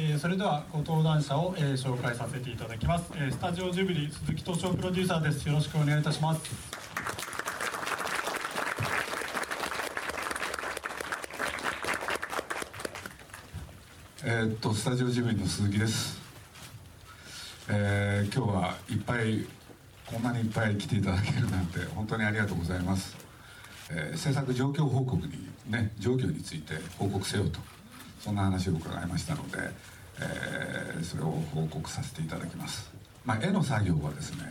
えー、それではご登壇者を、えー、紹介させていただきます、えー、スタジオジュビリ鈴木敏夫プロデューサーです。よろしくお願いいたします。えー、っとスタジオジブリの鈴木です、えー、今日はいっぱいこんなにいっぱい来ていただけるなんて本当にありがとうございます、えー、制作状況報告にね状況について報告せよとそんな話を伺いましたので、えー、それを報告させていただきます、まあ、絵の作業はですね、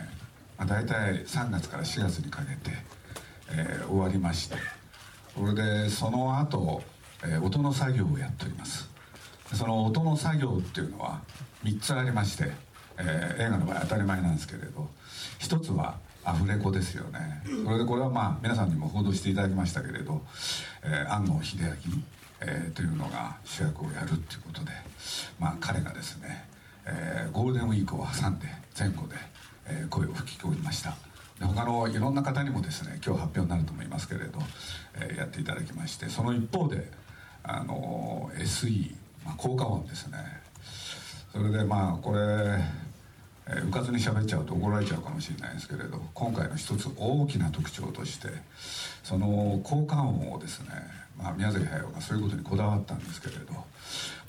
まあ、大体3月から4月にかけて、えー、終わりましてそれでその後、えー、音の作業をやっております。その音の作業っていうのは3つありまして、えー、映画の場合当たり前なんですけれど1つはアフレコですよね。それでこれはまあ皆さんにも報道していただきましたけれど、えー、安野秀明えー、というのが主役をやるっていうことで、まあ、彼がですね、えー、ゴールデンウィークを挟んで前後で、えー、声を吹き込みました。で他のいろんな方にもですね今日発表になると思いますけれど、えー、やっていただきましてその一方であの SE、まあ、効果音ですね。それでまあこれえー、うかつに喋っちゃうと怒られちゃうかもしれないですけれど今回の一つ大きな特徴としてその効果音をですね、まあ、宮崎駿がそういうことにこだわったんですけれど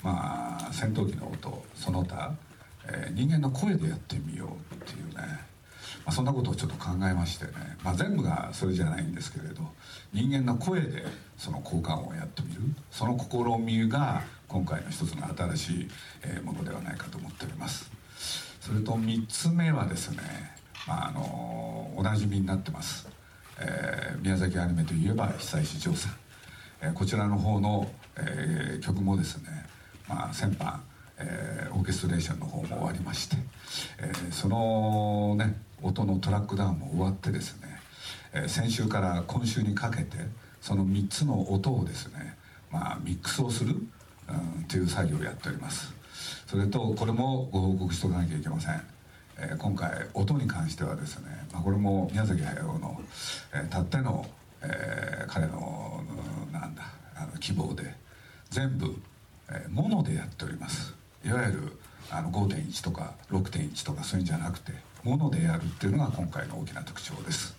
まあ戦闘機の音その他、えー、人間の声でやってみようっていうね、まあ、そんなことをちょっと考えましてね、まあ、全部がそれじゃないんですけれど人間の声でその効果音をやってみるその試みが今回の一つの新しいものではないかと思っております。それと3つ目はですね、まあ、あのおなじみになってます、えー、宮崎アニメといえば久石譲さん、え、こちらの方の、えー、曲もですね、まあ、先般、えー、オーケストレーションの方も終わりまして、えー、そのね音のトラックダウンも終わってですね、えー、先週から今週にかけてその3つの音をですね、まあ、ミックスをする、うん、という作業をやっております。それとこれもご報告しておかなきゃいけません、えー、今回音に関してはですね、まあ、これも宮崎駿の、えー、たっての、えー、彼のだあの希望で全部、えー、モノでやっております。いわゆるあの5.1とか6.1とかそういうんじゃなくてモノでやるっていうのが今回の大きな特徴です。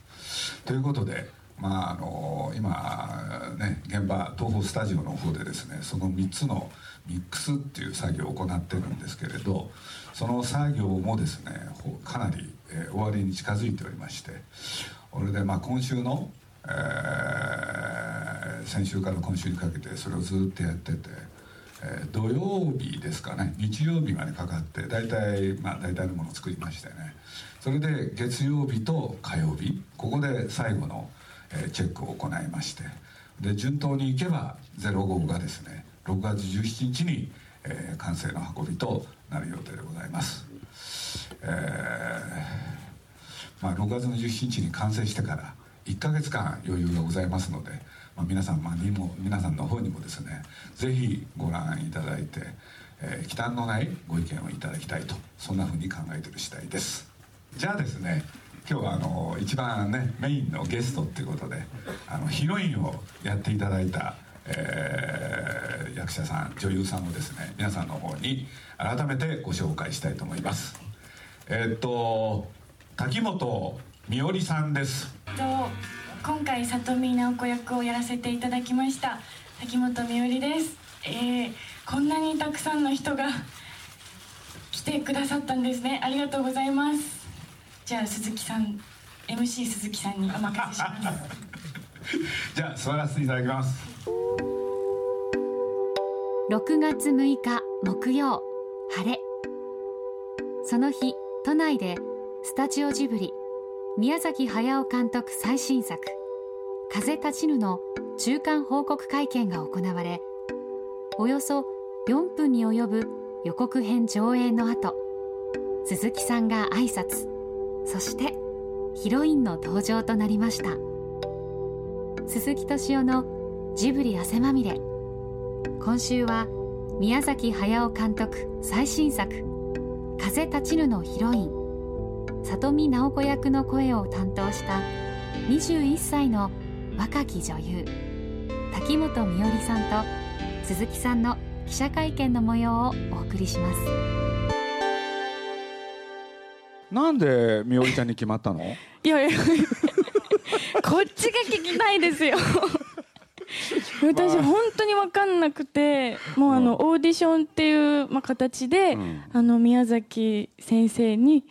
ということでまああの今ね現場東宝スタジオの方でですねその3つのミックスっていう作業を行ってるんですけれどその作業もですねかなり、え、終わりに近づいておりましてこれでまあ今週の、えー、先週から今週にかけてそれをずっとやってて、えー、土曜日ですかね日曜日までかかって大体まあ大体のものを作りましてね。それで月曜日と火曜日ここで最後の、えー、チェックを行いまして。で順当にいけば05がですね6月17日に、えー、完成の運びとなる予定でございます、えー、まあ、6月の17日に完成してから1か月間余裕がございますので、まあ、皆さん、まあ、にも皆さんの方にもですねぜひご覧いただいて、えー、忌憚のないご意見をいただきたいとそんなふうに考えてる次第です。じゃあですね今日はあの一番ねメインのゲストっていうことであのヒロインをやっていただいたえー、役者さん女優さんをですね皆さんの方に改めてご紹介したいと思います。えー、っと滝本美織さんです。今回里見直子役をやらせていただきました滝本美織です。えー、こんなにたくさんの人が 来てくださったんですね。ありがとうございます。じゃあ鈴木さん MC 鈴木さんにお任せします。じゃあ座らせていただきます。6月6日木曜晴れ。その日都内でスタジオジブリ宮崎駿監督最新作「風立ちぬ」の中間報告会見が行われおよそ4分に及ぶ予告編上映の後鈴木さんが挨拶そしてヒロインの登場となりました。鈴木敏夫のジブリ汗まみれ。今週は宮崎駿監督最新作「風立ちぬ」のヒロイン里見直子役の声を担当した21歳の若き女優滝本美織さんと鈴木さんの記者会見の模様をお送りします。なんでみおりちゃんに決まったの？いやいやこっちが聞きたいですよ。私本当に分かんなくてもうあのオーディションっていう、まあ、形で、うん。あの宮崎先生に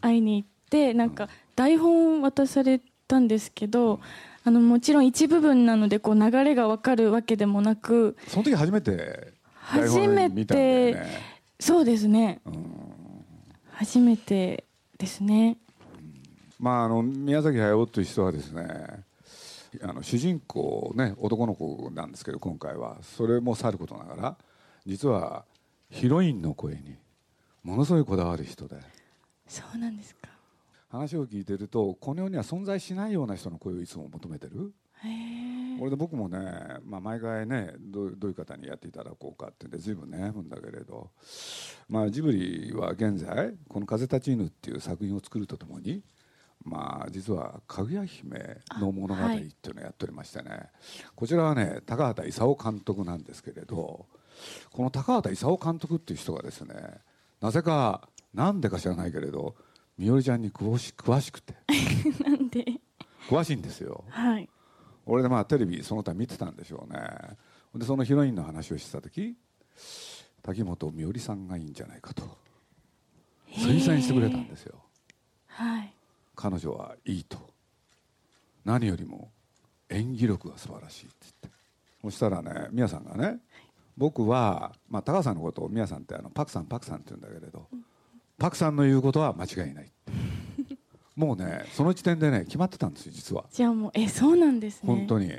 会いに行ってなんか台本渡されたんですけどあのもちろん一部分なのでこう流れが分かるわけでもなくその時初めて台初めてね。そうですね。初めてですね。まああの宮崎駿という人はですねあの主人公ね男の子なんですけど今回は。それもさることながら実はヒロインの声にものすごいこだわる人で。そうなんですか話を聞いてるとこの世には存在しないような人の声をいつも求めてる。これで僕もね、まあ、毎回ねどうどういう方にやっていただこうかってんで随分悩むんだけれど、まあ、ジブリは現在この「風立ちぬ」っていう作品を作るとともに、まあ、実は「かぐや姫の物語」っていうのをやっておりましてね、こちらはね高畑勲監督なんですけれどこの高畑勲監督っていう人がですねなぜかなんでか知らないけれどみおりちゃんに詳し詳しくて。なんで？詳しいんですよ。はい。俺でまあテレビその他見てたんでしょうね。でそのヒロインの話をしてた時滝本美織さんがいいんじゃないかと。推薦してくれたんですよ。はい。彼女はいいと。何よりも演技力が素晴らしいって言って。そしたらね宮さんがね僕は、まあ、高橋さんのことを宮さんってあのパクさんパクさんって言うんだけれどパクさんの言うことは間違いない。もうねその時点でね決まってたんですよ実は。じゃあもうえそうなんですね。本当に。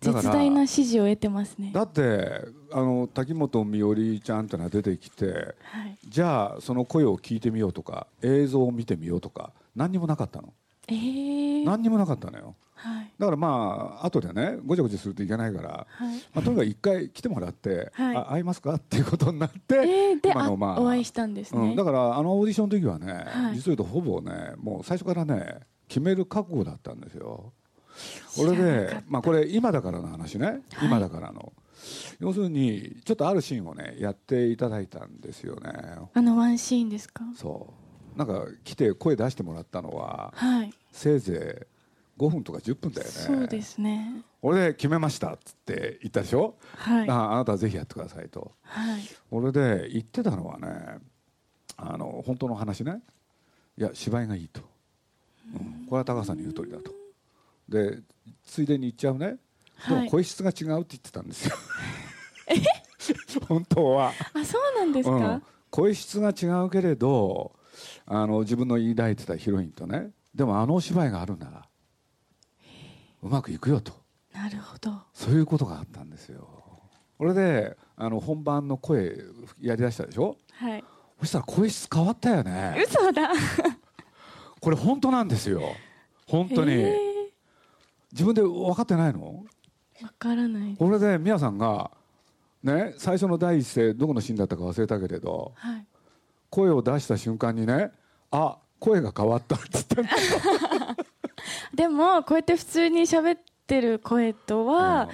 絶大な支持を得てますね。だってあの滝本美織ちゃんってのが出てきてはい。じゃあその声を聞いてみようとか映像を見てみようとか何にもなかったの。えー、何にもなかったのよはい。だからまあ後でねごちゃごちゃするといけないから、はい。まあ、とにかく一回来てもらって、はい。あ会いますかっていうことになって、えー、であ、今のまあお会いしたんですね、うん、だからあのオーディションの時はね、はい。実を言うとほぼねもう最初からね決める覚悟だったんですよ。俺で、まあ、これ今だからの話ね、はい。今だからの。要するにちょっとあるシーンをねやっていただいたんですよね。あのワンシーンですか？そう。なんか来て声出してもらったのははい。せいぜい5分とか10分だよね。そうですね。俺で決めましたっつって言ったでしょ、はい。ああなたはぜひやってくださいと。はい。俺で言ってたのはねあの本当の話ね。いや芝居がいいと、うん、これは高橋さんに言う通りだと。でついでに言っちゃうね。ではい。も声質が違うって言ってたんですよ、本当は、あそうなんですか、うん、声質が違うけれどあの自分の抱いてたヒロインとね。でもあのお芝居があるな。らうまくいくよと。なるほど。そういうことがあったんですよ。これであの本番の声やりだしたでしょ？はい。そしたら声質変わったよね。嘘だ。これ本当なんですよ。本当に、え。自分で分かってないの？ーわからないこれで宮さんがね最初の第一声どこのシーンだったか忘れたけれどはい。声を出した瞬間にねあ声が変わったって言ったんだ でもこうやって普通に喋ってる声とは、うん。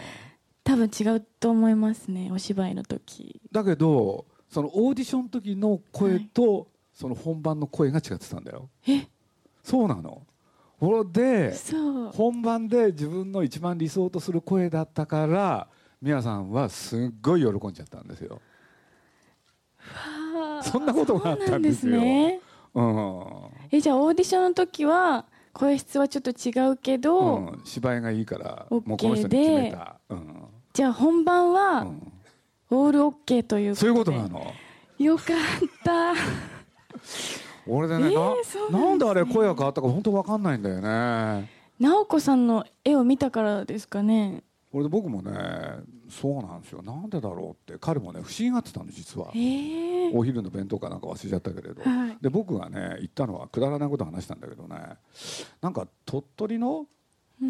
多分違うと思いますねお芝居の時。だけどそのオーディションの時の声と、その本番の声が違ってたんだよ。え？そうなの。これで本番で自分の一番理想とする声だったから宮さんはすっごい喜んじゃったんですよ。そんなことがあったんですよ。ね。うん、えじゃあオーディションの時は声質はちょっと違うけど、うん、芝居がいいから OK もうこの人に決めた、うん。じゃあ本番うはん、オールオッケーということで。そういうことなの？よかった。俺でね、えーななんですね。なんであれ声が変わったか本当わかんないんだよね。直子さんの絵を見たからですかね俺で僕もねそうなんですよ。なんでだろうって彼もね不思議がってたの実は。ええ。お昼の弁当かなんか忘れちゃったけれど、はい。で僕がね言ったのはくだらないこと話したんだけどね。なんか鳥取の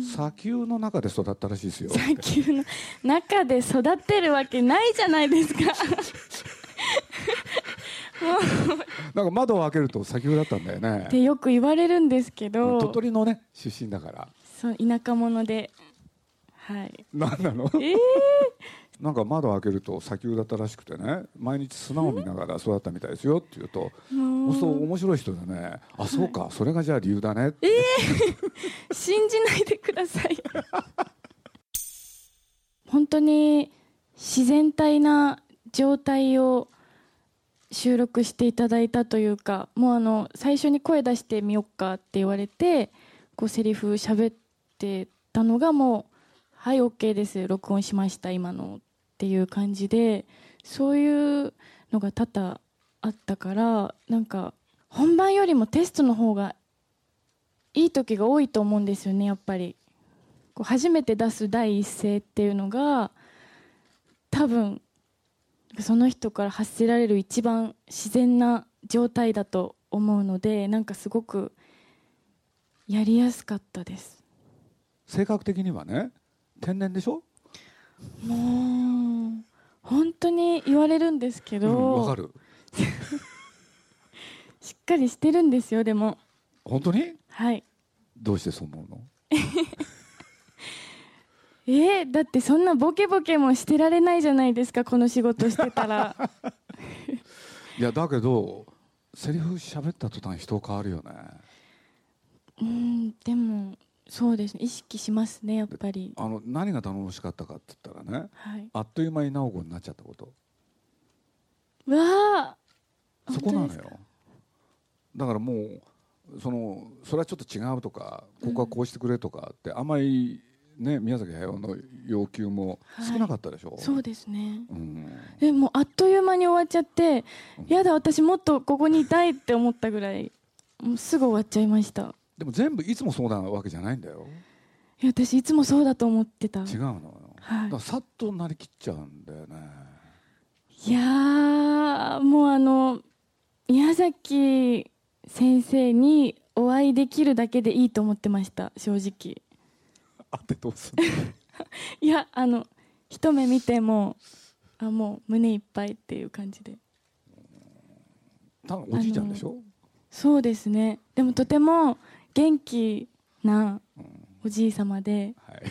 砂丘の中で育ったらしいですよ。って砂丘の中で育ってるわけないじゃないですか。なんか窓を開けると砂丘だったんだよね。ってよく言われるんですけど鳥取のね出身だからそう田舎者ではい。何なの？えー、なんか窓を開けると砂丘だったらしくてね毎日砂を見ながら育ったみたいですよって言うとそう面白い人でね。あそうか、それがじゃあ理由だね。って信じないでください 本当に自然体な状態を収録していただいたというかもうあの最初に声出してみよっかって言われてこうセリフ喋ってたのがもう「はい OK です。録音しました今の」っていう感じでそういうのが多々あったからなんか本番よりもテストの方がいい時が多いと思うんですよねやっぱり。こう初めて出す第一声っていうのが多分その人から発せられる一番自然な状態だと思うのでなんかすごくやりやすかったです。性格的にはね。天然でしょ？もう本当に言われるんですけど、うんわかる。しっかりしてるんですよでも。本当に？はい。どうしてそう思うの？えー、だってそんなボケボケもしてられないじゃないですかこの仕事してたら。いやだけどセリフ喋った途端人変わるよねそうですね。意識しますねやっぱり。あの何が頼もしかったかって言ったらねはい。あっという間に直子になっちゃったこと。わあそこなのよ。だからもうそのそれはちょっと違うとかここはこうしてくれとかって、あんまりね宮崎駿の要求も少なかったでしょ、そうですね。うん、でもうあっという間に終わっちゃってやだ私もっとここにいたいって思ったぐらいもうすぐ終わっちゃいましたでも全部いつもそうなわけじゃないんだよ。いや私いつもそうだと思ってた。違うのよ、はい。だからさっとなりきっちゃうんだよね。いやーもうあの宮崎先生にお会いできるだけでいいと思ってました正直。あってどうすんの？いやあの一目見てもあもう胸いっぱいっていう感じで。多分おじいちゃんでしょ？そうですね。でもとても元気なおじい様で。はい。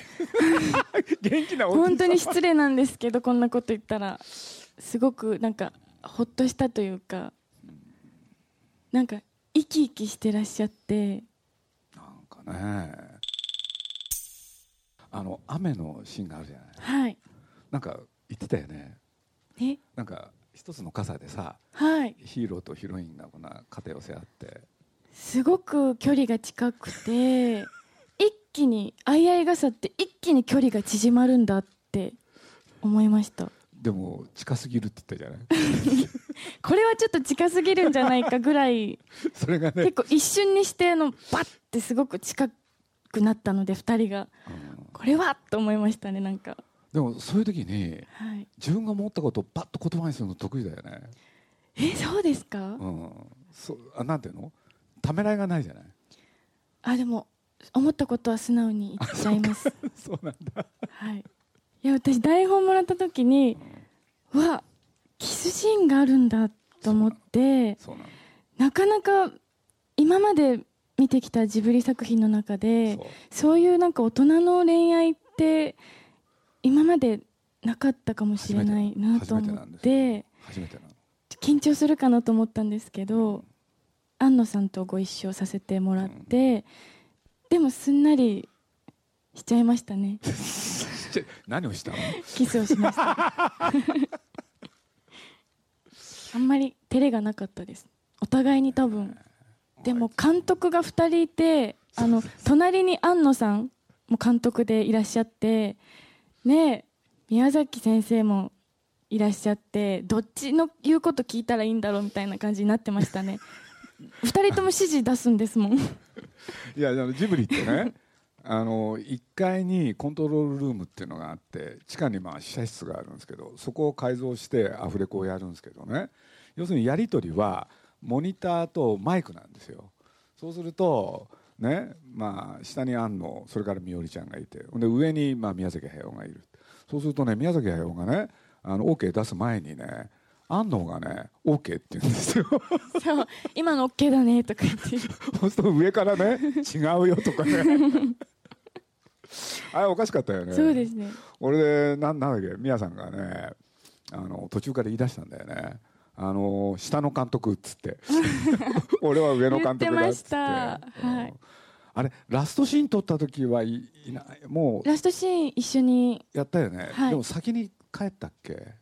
元気なおじいさん本当に失礼なんですけどこんなこと言ったらすごくなんかほっとしたというかなんか生き生きしてらっしゃって。なんかね。あの雨のシーンがあるじゃない。はい。なんか言ってたよね。え？なんか一つの傘でさはい。ヒーローとヒロインがこんな肩寄せ合ってすごく距離が近くて一気に相合い傘って一気に距離が縮まるんだって思いました。でも近すぎるって言ったじゃない？これはちょっと近すぎるんじゃないかぐらい それがね結構一瞬にしてあのバッてすごく近くなったので2人が。うん。これはと思いましたねなんか。でもそういう時にはい。自分が思ったことをパッと言葉にするの得意だよね。えそうですか、うん。そうあなんていうの？ためらいがないじゃない？あでも思ったことは素直に言っちゃいます。そうなんだ。はい。いや私台本もらった時にうわキスシーンがあるんだと思ってそうなかなか今まで見てきたジブリ作品の中でそう。いうなんか大人の恋愛って今までなかったかもしれないなと思って緊張するかなと思ったんですけど安野さんとご一緒させてもらってでもすんなりしちゃいましたね。何をしたの？キスをしました。あんまり照れがなかったです。お互いに多分。でも監督が2人いてあの隣に安野さんも監督でいらっしゃってね宮崎先生もいらっしゃってどっちの言うこと聞いたらいいんだろうみたいな感じになってましたね2人とも指示出すんですもん。いやジブリってね あの1階にコントロールルームっていうのがあって地下にまあ試写室があるんですけどそこを改造してアフレコをやるんですけどね。要するにやり取りはモニターとマイクなんですよ。そうするとねまあ下に安野それからみおりちゃんがいてで上にまあ宮崎駿がいる。そうするとね宮崎駿がねあの OK 出す前にね安野がね OK って言うんですよ。そう今の OK だねとか言って。そうすると上からね違うよとかね。あれおかしかったよね。そうですね。俺でなんなんだっけ宮さんがねあの途中から言い出したんだよね。あの下の監督っつって。俺は上の監督だっつって。言ってました。はい。うんあれラストシーン撮った時はいいないもうラストシーン一緒に。やったよね、はい。でも先に帰ったっけ？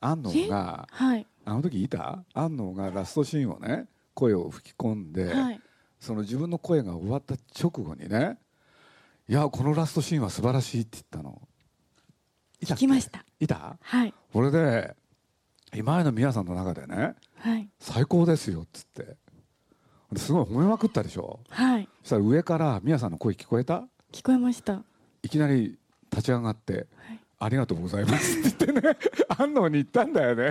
安野がはい。あの時いた？安野がラストシーンをね声を吹き込んで、はい。その自分の声が終わった直後にね「いやこのラストシーンは素晴らしい」って言ったの。いた聞きました。いた？はい。これで今までの皆さんの中でねはい。最高ですよっつって。すごい褒めまくったでしょ？はい。そしたら上から宮さんの声聞こえた？聞こえました。いきなり立ち上がってはい「ありがとうございます」って言ってね。安納に言ったんだよね。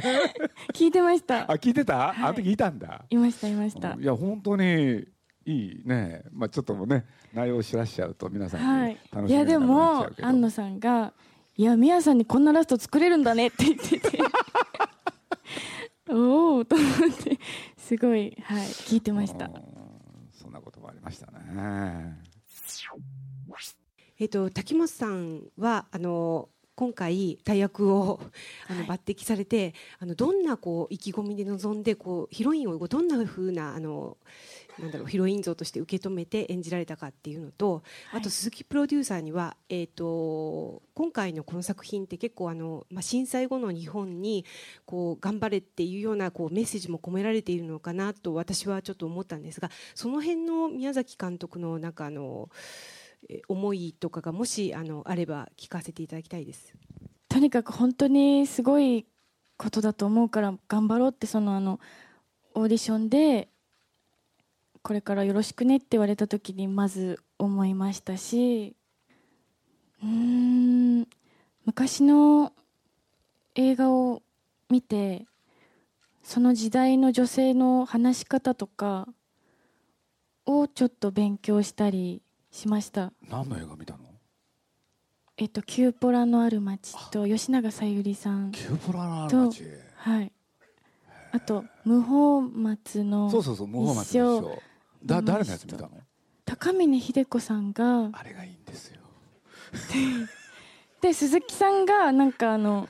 聞いてました。あ聞いてた、はい。あの時いたんだ。いましたいました。いや本当にいいね。まあちょっともうね内容を知らしちゃうと皆さんはにい。楽しみになっちいやでも安野さんが「いや宮さんにこんなラスト作れるんだね」って言ってて。おおと思ってすごいはい聞いてました。うん。そんなこともありましたね。えっと滝本さんはあの今回大役をあのはい。抜擢されて、あのどんなこう意気込みで臨んでこうヒロインをどんな風なあのなんだろうヒロイン像として受け止めて演じられたかっていうのと、はい。あと鈴木プロデューサーには、えっと今回のこの作品って結構あの、まあ、震災後の日本にこう頑張れっていうようなこうメッセージも込められているのかなと私はちょっと思ったんですがその辺の宮崎監督のなんかあのえ思いとかがもしあのあれば聞かせていただきたいです。とにかく本当にすごいことだと思うから頑張ろうってそのあのオーディションでこれからよろしくねって言われた時にまず思いましたしうん昔の映画を見てその時代の女性の話し方とかをちょっと勉強したりしました。何の映画見たの？えっと、キューポラのある街と吉永小百合さん。キューポラのある街？はい。あと無法松のそうそうそう無法松のだ誰のやつ見たの？高峰秀子さんが。あれがいいんですよ。で 鈴木さんがなんかあの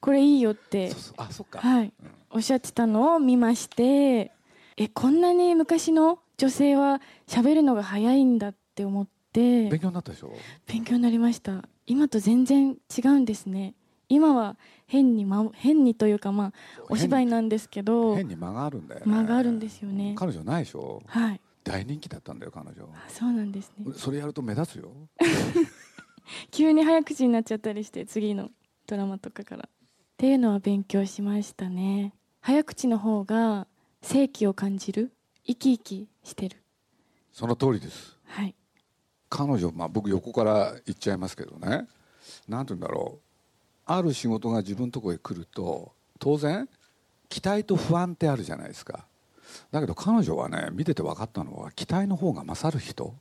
これいいよってそうそうあそっか、はい。うん。おっしゃってたのを見ましてえこんなに昔の女性は喋るのが早いんだって思って。勉強になったでしょ？勉強になりました。今と全然違うんですね。今は変に、ま、変にというかまあお芝居なんですけど。変に間があるんだよね。間があるんですよね。彼女ないでしょ？はい。大人気だったんだよ彼女。あそうなんですね。それやると目立つよ。急に早口になっちゃったりして次のドラマとかから。っていうのは勉強しましたね。早口の方が正気を感じる。生き生きしてる。その通りです。はい彼女、まあ、僕横から言っちゃいますけどね。なんて言うんだろう。ある仕事が自分のところへ来ると当然期待と不安ってあるじゃないですか。だけど彼女はね見てて分かったのは期待の方が勝る人。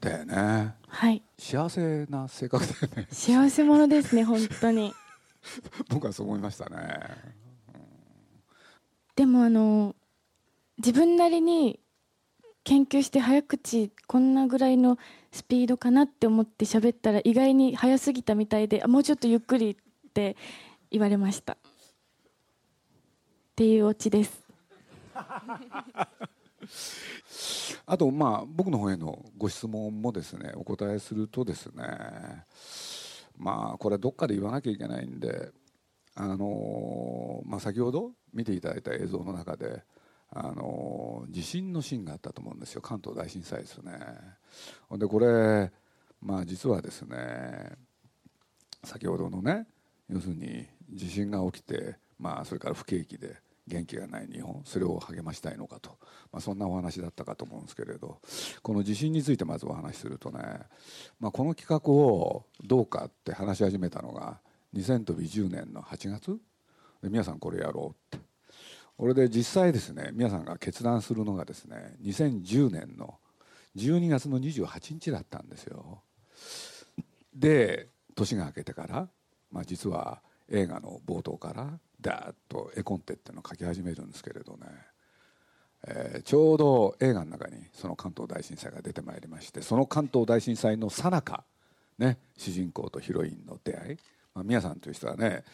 だよね。はい。幸せな性格だよね。幸せ者ですね本当に。僕はそう思いましたね。でもあの自分なりに研究して早口こんなぐらいのスピードかなって思って喋ったら意外に早すぎたみたいであもうちょっとゆっくりって言われました。っていうオチです。あとまあ僕の方へのご質問もですねお答えするとですねまあこれどっかで言わなきゃいけないんであのまあ先ほど見ていただいた映像の中であの地震のシーンがあったと思うんですよ。関東大震災ですよね。でこれまあ実はですね先ほどのね要するに地震が起きてまあそれから不景気で元気がない日本それを励ましたいのかと、まあ、そんなお話だったかと思うんですけれどこの地震についてまずお話しするとね、まあ、この企画をどうかって話し始めたのが2010年の8月。で皆さんこれやろうって。俺で実際ですね皆さんが決断するのがですね2010年の12月の28日だったんですよ。で年が明けてから、まあ、実は映画の冒頭からダーッと絵コンテっていうのを書き始めるんですけれどね。えー、ちょうど映画の中にその関東大震災が出てまいりましてその関東大震災のさなか、ね、主人公とヒロインの出会い、まあ、宮さんという人はね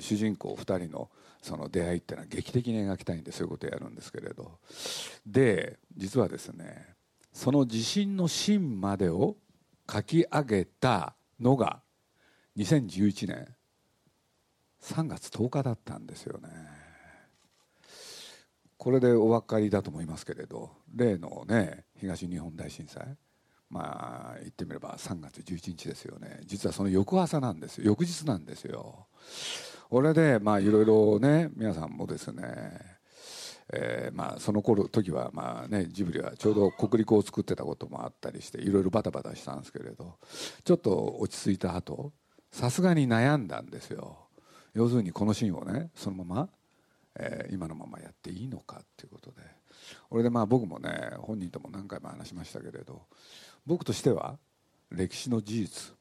主人公2人のその出会いっていうのは劇的に描きたいんでそういうことをやるんですけれど。で実はですねその地震のシーンまでを書き上げたのが2011年3月10日だったんですよね。これでお分かりだと思いますけれど例のね東日本大震災。まあ言ってみれば3月11日ですよね。実はその翌朝なんですよ。翌日なんですよ。俺でまあいろいろね皆さんもですねえー、まあその頃時はまあねジブリはちょうど国立を作ってたこともあったりしていろいろバタバタしたんですけれどちょっと落ち着いた後さすがに悩んだんですよ。要するにこのシーンをねそのまま、え、今のままやっていいのかっていうことで。俺でまあ僕もね本人とも何回も話しましたけれど僕としては歴史の事実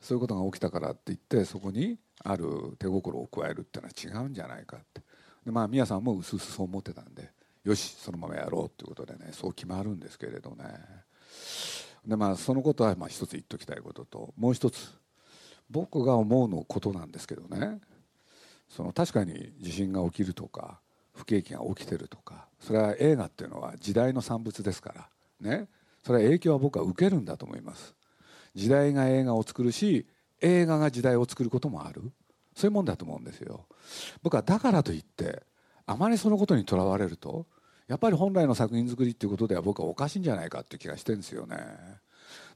そういうことが起きたからって言ってそこにある手心を加えるっていうのは違うんじゃないかって。でまあ宮さんもうすうすそう思ってたんでよしそのままやろうっていうことでねそう決まるんですけれどね。でまあそのことはまあ一つ言っときたいことともう一つ僕が思うのことなんですけどね。その確かに地震が起きるとか不景気が起きてるとかそれは映画っていうのは時代の産物ですからね。それは影響は僕は受けるんだと思います。時代が映画を作るし映画が時代を作ることもある。そういうもんだと思うんですよ。僕はだからといってあまりそのことにとらわれるとやっぱり本来の作品作りっていうことでは僕はおかしいんじゃないかって気がしてんですよね。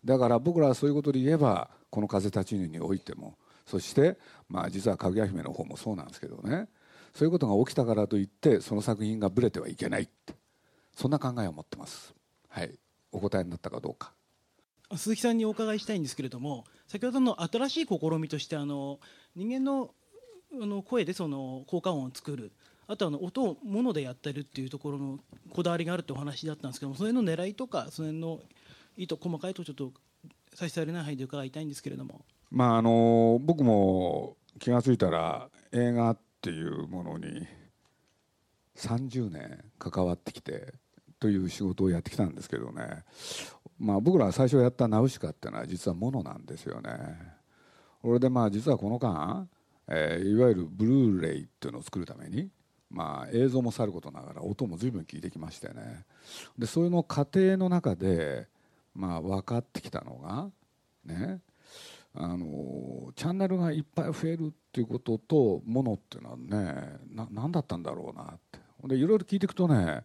だから僕らはそういうことで言えばこの「風立ちぬ」においてもそしてまあ実は「かぐや姫」の方もそうなんですけどね。そういうことが起きたからといってその作品がぶれてはいけないって。そんな考えを持ってます。はい。お答えになったかどうか。鈴木さんにお伺いしたいんですけれども先ほどの新しい試みとしてあの人間のあの声でその効果音を作る。あとあの音を物でやってるっていうところのこだわりがあるってお話だったんですけどもそれの狙いとかそれの意図細かいとちょっと差し障りない範囲で伺いたいんですけれども。まああの僕も気が付いたら映画っっていうものに30年関わってきてという仕事をやってきたんですけどね、まあ、僕ら最初やった「ナウシカ」っていうのは実はものなんですよね。これでまあ実はこの間、えー、いわゆるブルーレイっていうのを作るために、まあ、映像もさることながら音も随分聞いてきましてねでそういうの過程の中で、まあ、分かってきたのがねあのャンネルがいっぱい増えるっていうこととものっていうのはね何だったんだろうなって。でいろいろ聞いていくとねや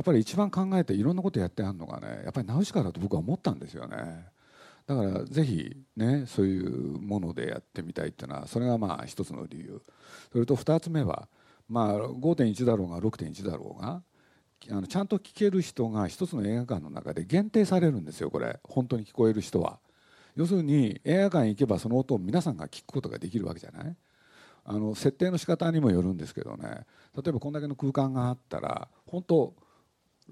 っぱり一番考えていろんなことやってあるのがねやっぱりナウシカだと僕は思ったんですよね。だからぜひねそういうものでやってみたいっていうのはそれがまあ一つの理由。それと二つ目はまあ5.1だろうが6.1だろうがあのちゃんと聞ける人が一つの映画館の中で限定されるんですよこれ。本当に聞こえる人は。要するに映画館行けばその音を皆さんが聞くことができるわけじゃない？あの設定の仕方にもよるんですけどね。例えばこんだけの空間があったら本当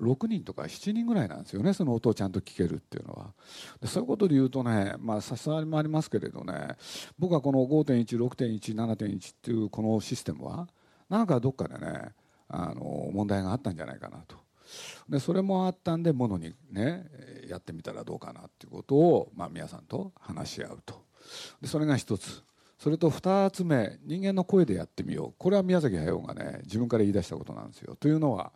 6人とか7人ぐらいなんですよねその音をちゃんと聞けるっていうのは。でそういうことで言うとねまあ差し障りもありますけれどね僕はこの5.16.17.1っていうこのシステムはなんかどっかでねあの問題があったんじゃないかなと。でそれもあったんでものにねやってみたらどうかなっていうことを、まあ、皆さんと話し合うと。でそれが一つ。それと2つ目人間の声でやってみよう。これは宮崎駿がね自分から言い出したことなんですよ。というのは、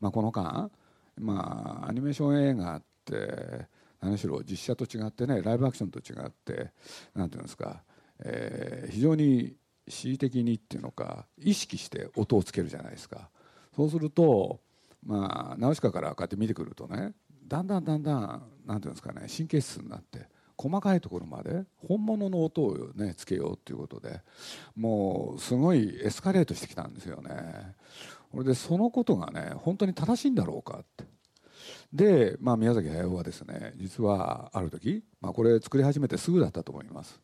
まあ、この間、まあ、アニメーション映画って何しろ実写と違ってねライブアクションと違って何て言うんですか、えー、非常に恣意的にっていうのか意識して音をつけるじゃないですか。そうするとまあナウシカからこうやって見てくるとねだんだんだんだん何て言うんですかね神経質になって細かいところまで本物の音をねつけようっていうことでもうすごいエスカレートしてきたんですよね。これでそのことがね本当に正しいんだろうかってで、まあ、宮崎駿はですね実はある時、まあ、これ作り始めてすぐだったと思います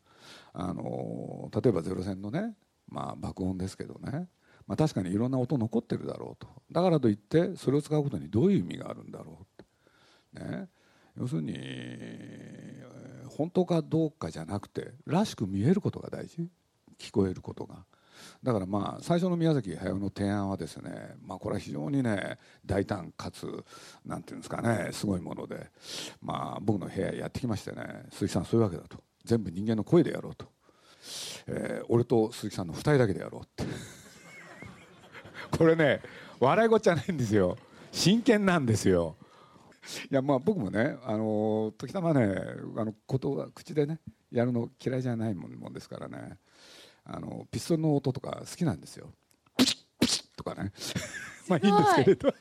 あの例えばゼロ戦のね、まあ、爆音ですけどね、まあ、確かにいろんな音残ってるだろうと。だからといってそれを使うことにどういう意味があるんだろうって。ね。要するに本当かどうかじゃなくてらしく見えることが大事。聞こえることが。だからまあ最初の宮崎駿の提案はですね、まあ、これは非常にね大胆かつなんていうんですかねすごいもので、まあ、僕の部屋やってきましてね鈴木さんそういうわけだと。全部人間の声でやろうと、えー、俺と鈴木さんの2人だけでやろうって。これね笑い事じゃないんですよ。真剣なんですよ。いやまあ僕もねあの時たまねあのことは口でねやるの嫌いじゃないもんですからね。あのピストルの音とか好きなんですよ。プチップチッとかね。まあいいんですけれど。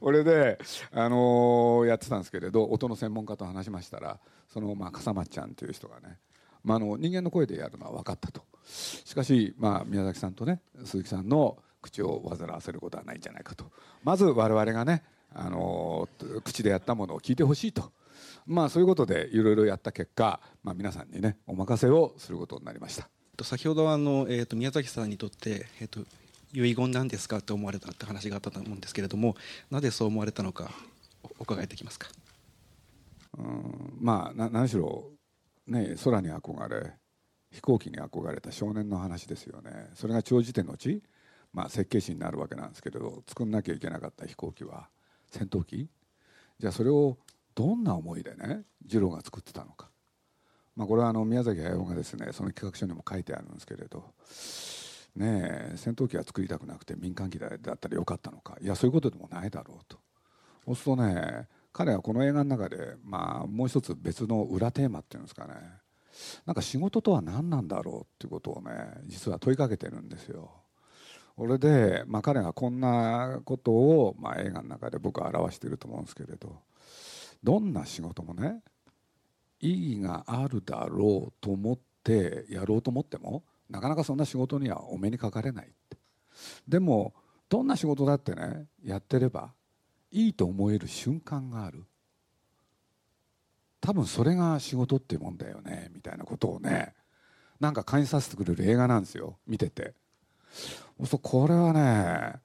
俺で、あのー、やってたんですけれど音の専門家と話しましたらその、まあ、笠松ちゃんという人がね、まあ、あの人間の声でやるのは分かったとしかし、まあ、宮崎さんとね鈴木さんの口を煩わせることはないんじゃないかと。まず我々がね、あのー、口でやったものを聞いてほしいと。まあそういうことでいろいろやった結果、まあ、皆さんにねお任せをすることになりました。先ほどあの、えー、と宮崎さんにとって、えー、と遺言なんですかと思われたって話があったと思うんですけれどもなぜそう思われたのかお伺いできますか？うんまあ何しろ、ね、空に憧れ飛行機に憧れた少年の話ですよね。それが長時点のうち、まあ、設計士になるわけなんですけれど作んなきゃいけなかった飛行機は戦闘機？じゃあそれをどんな思いでね次郎が作ってたのか、まあ、これはあの宮崎駿がですねその企画書にも書いてあるんですけれど、ねえ、戦闘機は作りたくなくて民間機だったらよかったのか。いやそういうことでもないだろうと。そうするとね彼はこの映画の中で、まあ、もう一つ別の裏テーマっていうんですかね。なんか仕事とは何なんだろうっていうことをね実は問いかけてるんですよ。これで、まあ、彼がこんなことを、まあ、映画の中で僕は表していると思うんですけれどどんな仕事もね意義があるだろうと思ってやろうと思ってもなかなかそんな仕事にはお目にかかれないってでもどんな仕事だってねやってればいいと思える瞬間がある多分それが仕事っていうもんだよねみたいなことをねなんか感じさせてくれる映画なんですよ見てて。そうこれはね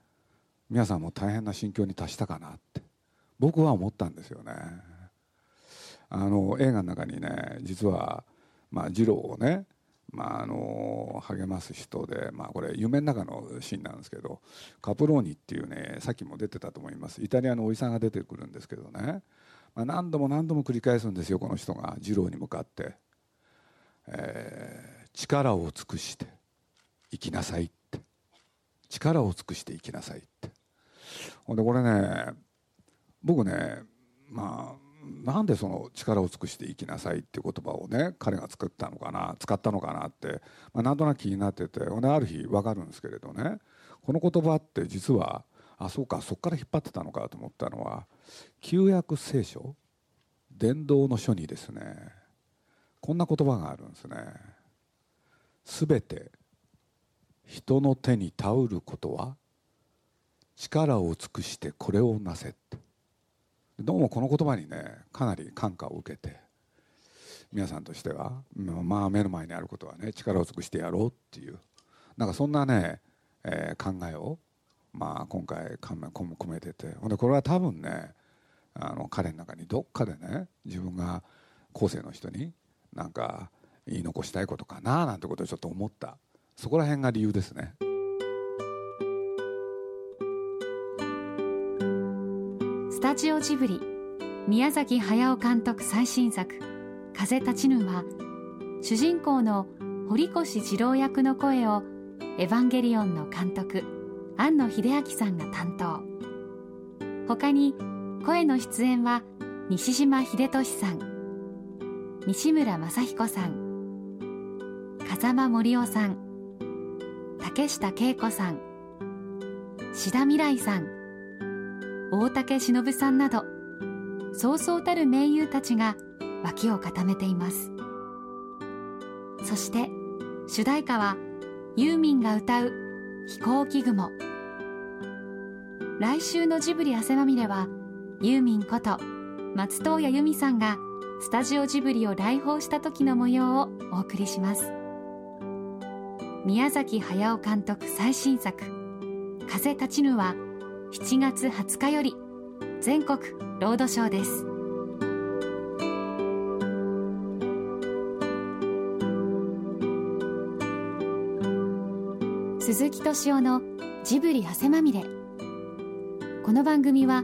皆さんも大変な心境に達したかなって僕は思ったんですよね。あの映画の中にね実は、まあ、二郎をね、まあ、あの励ます人で、まあ、これ夢の中のシーンなんですけどカプローニっていうねさっきも出てたと思います。イタリアのおじさんが出てくるんですけどね、まあ、何度も何度も繰り返すんですよこの人が。二郎に向かって、えー、力を尽くして生きなさいって。力を尽くして生きなさいって。ほんでこれね僕ねまあなんでその力を尽くして生きなさいっていう言葉をね彼が作ったのかな使ったのかなって、まあ、なんとなく気になっててほんである日分かるんですけれどねこの言葉って実はあそうかそこから引っ張ってたのかと思ったのは旧約聖書伝道の書にですねこんな言葉があるんですね。すべて人の手に頼ることは力を尽くしてこれをなせってどうもこの言葉にねかなり感化を受けて皆さんとしてはまあ目の前にあることはね力を尽くしてやろうっていうなんかそんなね、えー、考えを、まあ、今回込めててほんでこれは多分ねあの彼の中にどっかでね自分が後世の人になんか言い残したいことかななんてことをちょっと思ったそこら辺が理由ですね。スタジオジブリ宮崎駿監督最新作「風立ちぬ」は主人公の堀越二郎役の声をエヴァンゲリオンの監督庵野秀明さんが担当他に声の出演は西島秀俊さん西村雅彦さん風間森夫さん竹下恵子さん志田未来さん大竹しのぶさんなどそうそうたる名優たちが脇を固めています。そして主題歌はユーミンが歌う「飛行機雲」来週のジブリ汗まみれはユーミンこと松任谷由実さんがスタジオジブリを来訪した時の模様をお送りします。宮崎駿監督最新作「風立ちぬ」は「7月20日より全国ロードショーです。鈴木敏夫のジブリ汗まみれ。この番組は